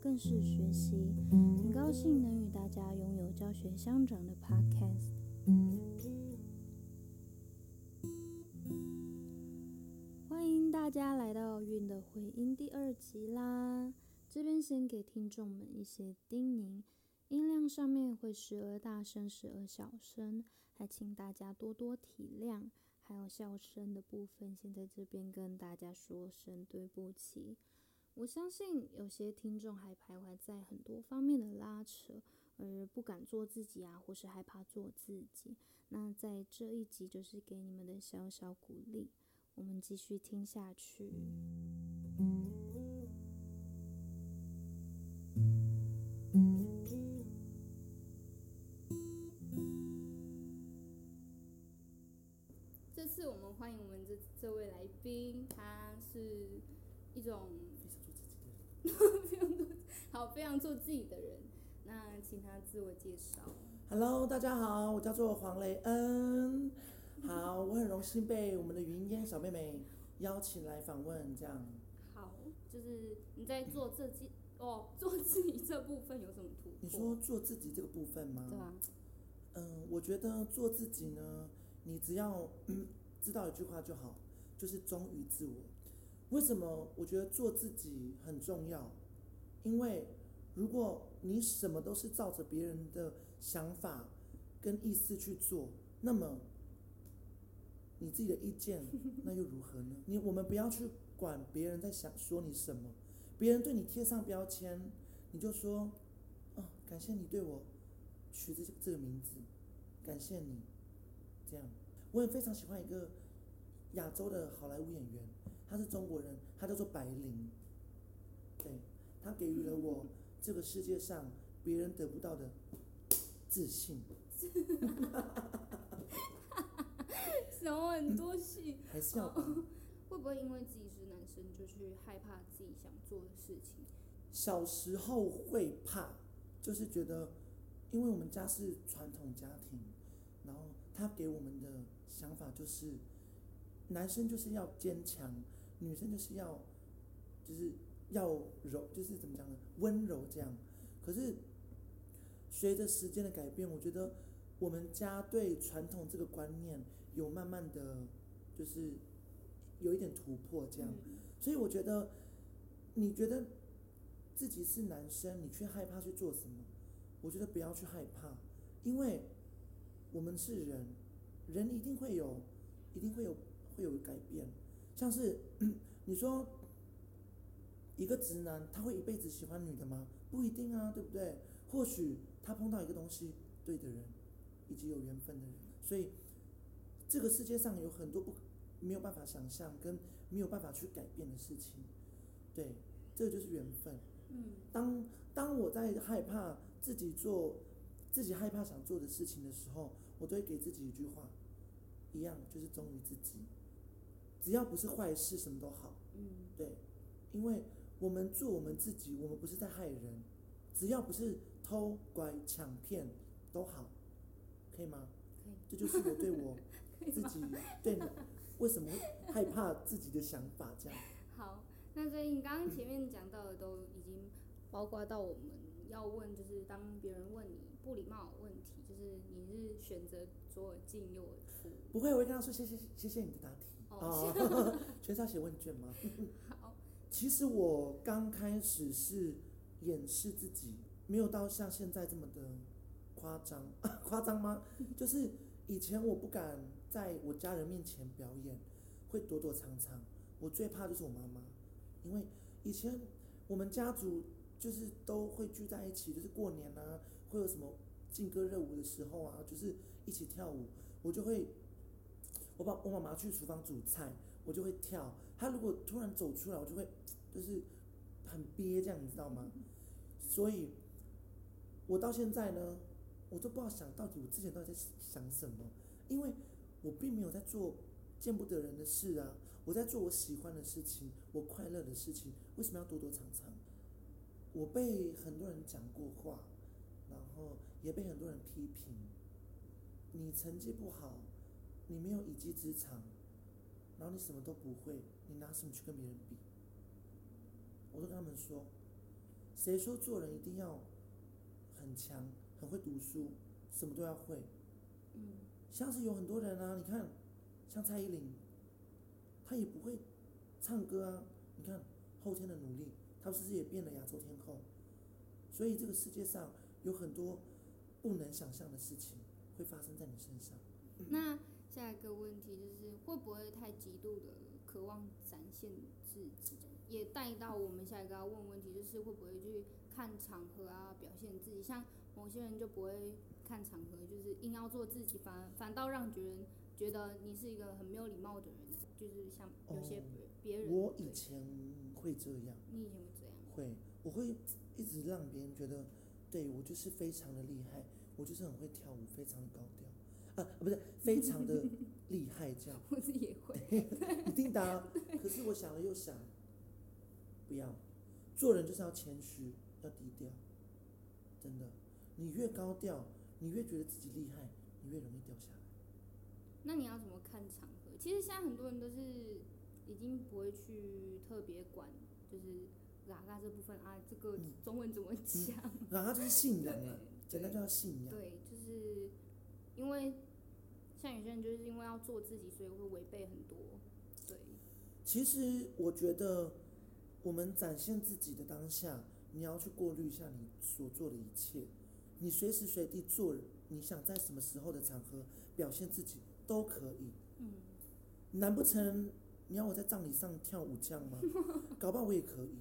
更是学习。很高兴能与大家拥有教学相长的 Podcast。欢迎大家来到《韵的回音》第二集啦！这边先给听众们一些叮咛，音量上面会时而大声，时而小声，还请大家多多体谅。还有笑声的部分，先在这边跟大家说声对不起。我相信有些听众还徘徊在很多方面的拉扯，而不敢做自己啊，或是害怕做自己。那在这一集就是给你们的小小鼓励，我们继续听下去。这次我们欢迎我们这这位来宾，他是一种非常做自己的人。非常做好非常做自己的人。那请他自我介绍。Hello，大家好，我叫做黄雷恩。好，我很荣幸被我们的云烟小妹妹邀请来访问，这样。好，就是你在做自己哦，做自己这部分有什么突破？你说做自己这个部分吗？对啊，嗯，我觉得做自己呢，你只要、嗯、知道一句话就好，就是忠于自我。为什么我觉得做自己很重要？因为如果你什么都是照着别人的想法跟意思去做，那么你自己的意见 那又如何呢？你我们不要去管别人在想说你什么，别人对你贴上标签，你就说，哦，感谢你对我取这这个名字，感谢你，这样。我也非常喜欢一个亚洲的好莱坞演员，他是中国人，他叫做白灵，对他给予了我这个世界上别人得不到的自信，什么很多戏，还是要把会不会因为自己是男生就去害怕自己想做的事情？小时候会怕，就是觉得，因为我们家是传统家庭，然后他给我们的想法就是，男生就是要坚强，女生就是要，就是要柔，就是怎么讲呢，温柔这样。可是随着时间的改变，我觉得我们家对传统这个观念有慢慢的，就是有一点突破这样。嗯所以我觉得，你觉得自己是男生，你却害怕去做什么？我觉得不要去害怕，因为我们是人，人一定会有，一定会有会有改变。像是 你说一个直男，他会一辈子喜欢女的吗？不一定啊，对不对？或许他碰到一个东西对的人，以及有缘分的人，所以这个世界上有很多不没有办法想象跟没有办法去改变的事情，对，这个就是缘分。嗯当当我在害怕自己做自己害怕想做的事情的时候，我都会给自己一句话，一样就是忠于自己，只要不是坏事，什么都好。嗯，对，因为我们做我们自己，我们不是在害人，只要不是偷拐抢骗都好，可以吗？可以。这就是我对我 自己对为什么害怕自己的想法这样。好，那所以你刚刚前面讲到的都已经包括到我们要问，就是当别人问你不礼貌的问题，就是你是选择左耳进右耳出。不会，我会跟他说谢谢谢谢你的答题。哦哦，全是要写问卷吗？好，其实我刚开始是掩饰自己，没有到像现在这么的夸张，夸张吗？就是以前我不敢在我家人面前表演，会躲躲藏藏。我最怕就是我妈妈，因为以前我们家族就是都会聚在一起，就是过年啊，会有什么劲歌热舞的时候啊，就是一起跳舞，我就会，我爸我妈妈去厨房煮菜，我就会跳。她如果突然走出来，我就会就是很憋这样，你知道吗？所以，我到现在呢，我都不知道想到底我之前到底在想什么，因为我并没有在做见不得人的事啊，我在做我喜欢的事情，我快乐的事情，为什么要躲躲藏藏？我被很多人讲过话，然后也被很多人批评，你成绩不好，你没有一技之长，然后你什么都不会，你拿什么去跟别人比？我都跟他们说，谁说做人一定要很强、很会读书，什么都要会？嗯，像是有很多人啊，你看，像蔡依林，她也不会唱歌啊。你看后天的努力，她是不是也变了亚洲天后？所以这个世界上有很多不能想象的事情会发生在你身上。那下一个问题就是，会不会太极度的渴望展现自己？也带到我们下一个要问问题，就是会不会去看场合啊，表现自己？像某些人就不会看场合，就是硬要做自己，反反倒让别人觉得你是一个很没有礼貌的人，就是像有些哦别人。我以前会这样，你以前会这样？会，我会一直让别人觉得，对我就是非常的厉害，我就是很会跳舞，非常的高调，啊，不是非常的厉害这样。我自己也会。一定的啊、可是我想了又想，不要，做人就是要谦虚，要低调，真的。你越高调，你越觉得自己厉害，你越容易掉下来。那你要怎么看场合？其实现在很多人都是已经不会去特别管，就是嘎嘎这部分啊，这个嗯中文怎么讲？然后他就是信仰 对啊，简单叫信仰。对，就是像有些人就是因为要做自己，所以会违背很多。对，其实我觉得，我们展现自己的当下，你要去过滤一下你所做的一切。你随时随地做，你想在什么时候的场合表现自己都可以。嗯，难不成你要我在葬礼上跳舞这样吗？搞不好我也可以，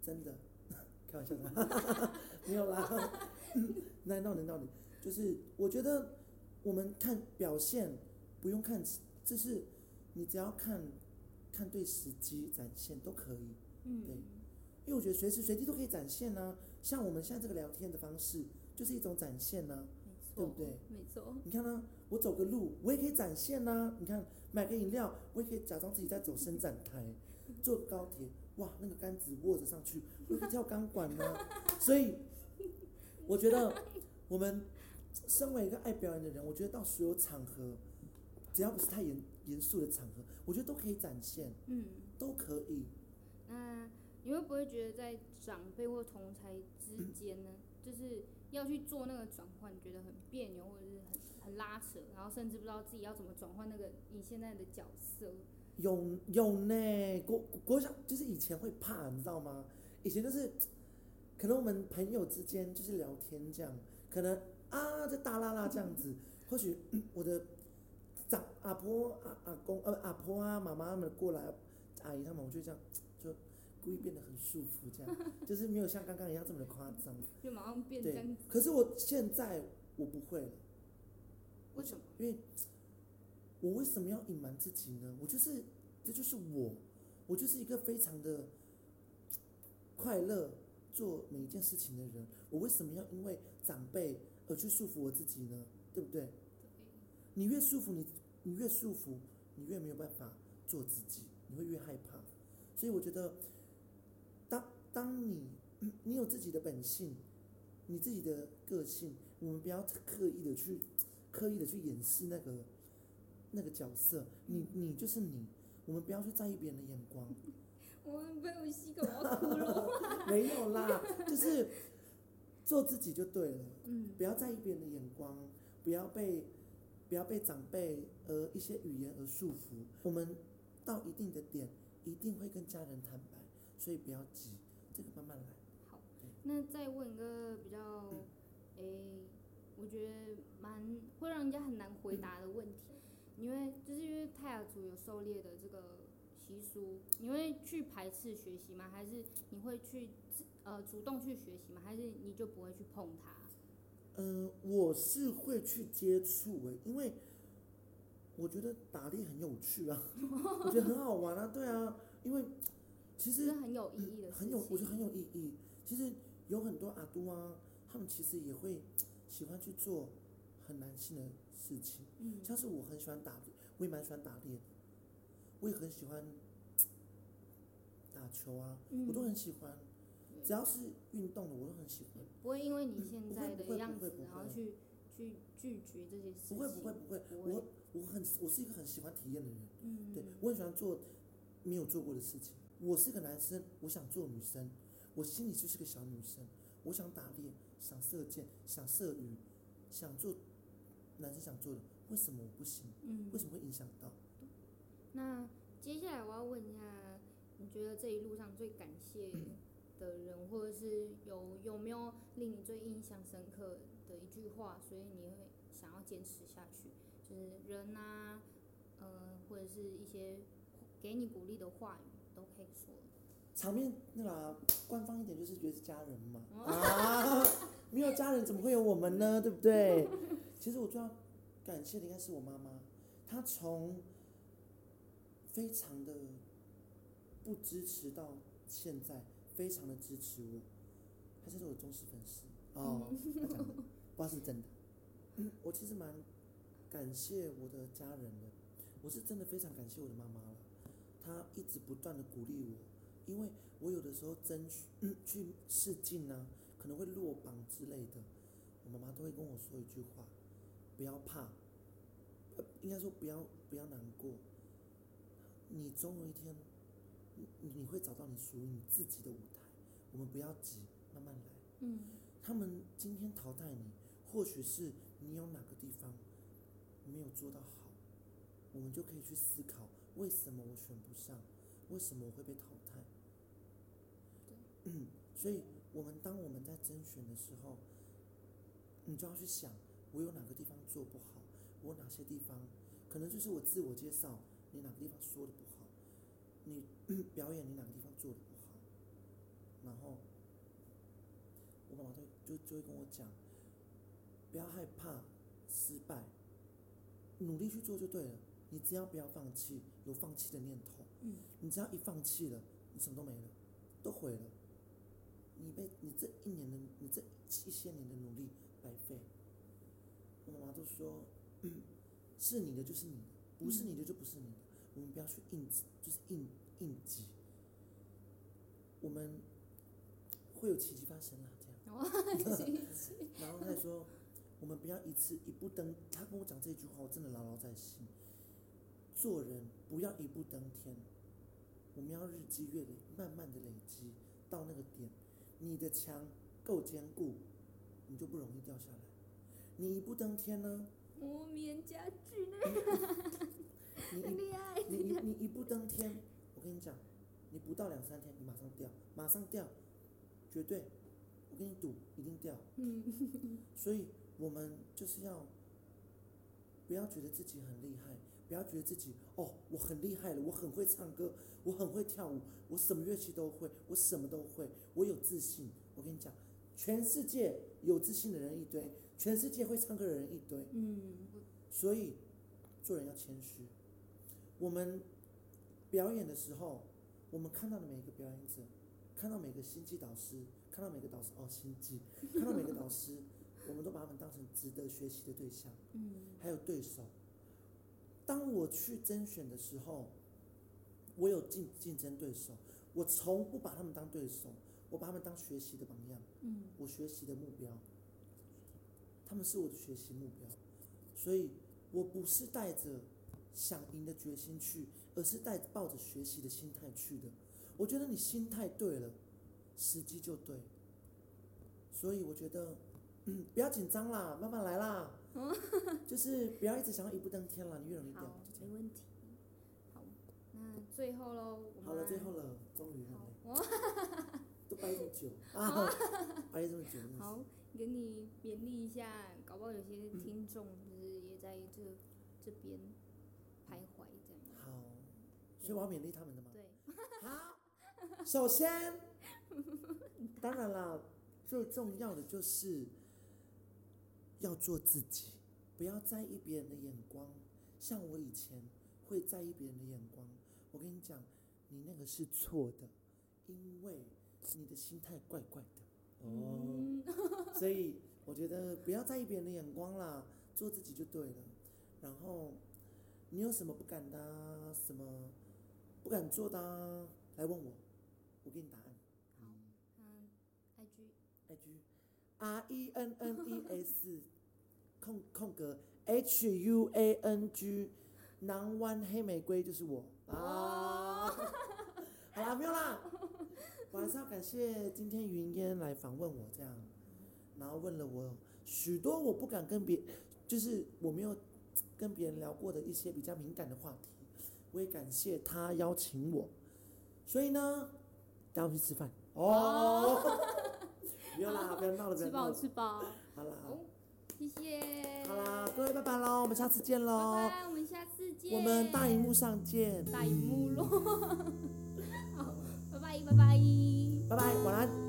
真的，开玩笑的，没有啦。那闹你闹你，就是我觉得我们看表现不用看，就是你只要看看对时机展现都可以，嗯，对。因为我觉得随时随地都可以展现呢、像我们现在这个聊天的方式就是一种展现呢、对不对？没错，你看呢、我走个路，我也可以展现呐、你看，买个饮料，我也可以假装自己在走伸展台；坐高铁，哇，那个杆子握着上去，我也可以跳钢管呢、所以，我觉得我们身为一个爱表演的人，我觉得到所有场合，只要不是太严严肃的场合，我觉得都可以展现，嗯。都可以。那你会不会觉得在长辈或同才之间呢，就是要去做那个转换，觉得很别扭，或者是很很拉扯，然后甚至不知道自己要怎么转换那个你现在的角色？有有呢，国国小就是以前会怕，你知道吗？以前就是可能我们朋友之间就是聊天这样，可能啊这大啦啦这样子，或许、嗯我的长阿婆阿阿公呃阿婆啊妈妈他们过来，阿姨他们我就这样 就故意变得很舒服这样，就是没有像刚刚一样这么的夸张。就马上变这对样？，可是我现在我不会了。为什么？因为 我为什么要隐瞒自己呢？我就是，这就是我，我就是一个非常的 快乐做每一件事情的人。我为什么要因为长辈而去束缚我自己呢？对不对？对，你越束缚你，你越束缚，你越没有办法做自己，你会越害怕。所以我觉得，当当你嗯你有自己的本性，你自己的个性，我们不要刻意的去刻意的去掩饰那个那个角色，你你就是你，我们不要去在意别人的眼光。我被我吸个，我要哭了。没有啦，就是做自己就对了。嗯，不要在意别人的眼光，不要被不要被长辈呃一些语言而束缚。我们到一定的点，一定会跟家人坦白，所以不要急，这个慢慢来。好，那再问一个比较，诶、我觉得蛮会让人家很难回答的问题，因为就是因为泰雅族有狩猎的这个习俗，你会去排斥学习吗？还是你会去自呃主动去学习吗？还是你就不会去碰它？嗯、我是会去接触诶，因为我觉得打猎很有趣啊，我觉得很好玩啊，对啊，因为其实很有意义的。很有，我觉得很有意义。其实有很多阿都啊，他们其实也会喜欢去做很男性的事情。嗯像是我很喜欢打猎，我也蛮喜欢打猎的，我也很喜欢打球啊，我都嗯，很喜欢。只要是运动的，我都很喜欢。不会因为你现在的样子然后去去拒绝这些事情。不会不会不会，不会我我很我是一个很喜欢体验的人，嗯，对我很喜欢做没有做过的事情。我是个男生，我想做女生，我心里就是个小女生，我想打猎，想射箭，想射鱼，想做男生想做的，为什么我不行？嗯为，什么会影响到？那接下来我要问一下，你觉得这一路上最感谢的人，或者是有有没有令你最印象深刻的一句话，所以你会想要坚持下去？就是人啊，呃，或者是一些给你鼓励的话语都可以说。场面那个啊、官方一点就是觉得是家人嘛，哦啊，没有家人怎么会有我们呢？对不对？其实我最要感谢的应该是我妈妈，她从非常的不支持到现在，非常的支持我，他就是我的忠实粉丝。哦。她讲的，不知道是真的。嗯，我其实蛮感谢我的家人的，我是真的非常感谢我的妈妈了，她一直不断的鼓励我。因为我有的时候争取、嗯、去试镜啊，可能会落榜之类的，我妈妈都会跟我说一句话：不要怕，呃，应该说不要不要难过，你总有一天，你你会找到你属于你自己的舞台。我们不要急，慢慢来。嗯他们今天淘汰你，或许是你有哪个地方没有做到好，我们就可以去思考为什么我选不上，为什么我会被淘汰。嗯，所以我们当我们在甄选的时候，你就要去想，我有哪个地方做不好，我哪些地方可能就是我自我介绍，你哪个地方说的不好，你表演你哪个地方做的不好，然后我妈妈就就就会跟我讲，不要害怕失败，努力去做就对了。你只要不要放弃，有放弃的念头，嗯你只要一放弃了，你什么都没了，都毁了。你被你这一年的你这一些年的努力白费。我妈妈都说，嗯，是你的就是你的，不是你的就不是你的。我们不要去硬挤，就是硬硬挤。我们会有奇迹发生啦，这样。然后他说，我们不要一次一步登。他跟我讲这句话，我真的牢牢在心。做人不要一步登天，我们要日积月累，慢慢的累积到那个点，你的墙够坚固，你就不容易掉下来。你一步登天呢，木棉家具呢？你厉害。你你你一步登天，我跟你讲，你不到两三天，你马上掉，马上掉，绝对，我跟你赌，一定掉。嗯 所以我们就是要不要觉得自己很厉害，不要觉得自己哦，我很厉害了，我很会唱歌，我很会跳舞，我什么乐器都会，我什么都会，我有自信。我跟你讲，全世界有自信的人一堆，全世界会唱歌的人一堆，嗯所以做人要谦虚。我们表演的时候，我们看到的每一个表演者，看到每个星际导师，看到每个导师哦，星际，看到每个导师，我们都把他们当成值得学习的对象，嗯还有对手。当我去甄选的时候，我有竞竞争对手，我从不把他们当对手，我把他们当学习的榜样。嗯我学习的目标，他们是我的学习目标，所以我不是带着想赢的决心去，而是带抱着学习的心态去的。我觉得你心态对了，时机就对。所以我觉得，嗯，不要紧张啦，慢慢来啦，就是不要一直想要一步登天啦，你越容易掉，没问题。好，那最后喽，好了，最后了，终于好了，我 都掰这么久 啊，掰这么久，好，给你勉励一下，搞不好有些听众就是也在这这边所以我要勉励他们的吗？对，好，首先，当然啦，最重要的就是要做自己，不要在意别人的眼光。像我以前会在意别人的眼光，我跟你讲，你那个是错的，因为你的心态怪怪的哦。嗯，所以我觉得不要在意别人的眼光啦，做自己就对了。然后你有什么不敢的、啊，什么不敢做的、啊，来问我，我给你答案。好，嗯，IG I G R E N N E S 空空格 H U A N G 南湾黑玫瑰就是我啊。好啦，没有啦。我还是要感谢今天云烟来访问我这样，然后问了我许多我不敢跟别，就是我没有跟别人聊过的一些比较敏感的话题。我也感谢他邀请我，所以呢，带我去吃饭。哦。不要啦，不要闹了，不吃饱要闹了。吃饱，好啦，哦，谢谢，好啦，各位拜拜喽，我们下次见喽拜，拜，我们下次见，我们大荧幕上见，大荧幕咯，好，拜拜拜拜。拜拜，晚安。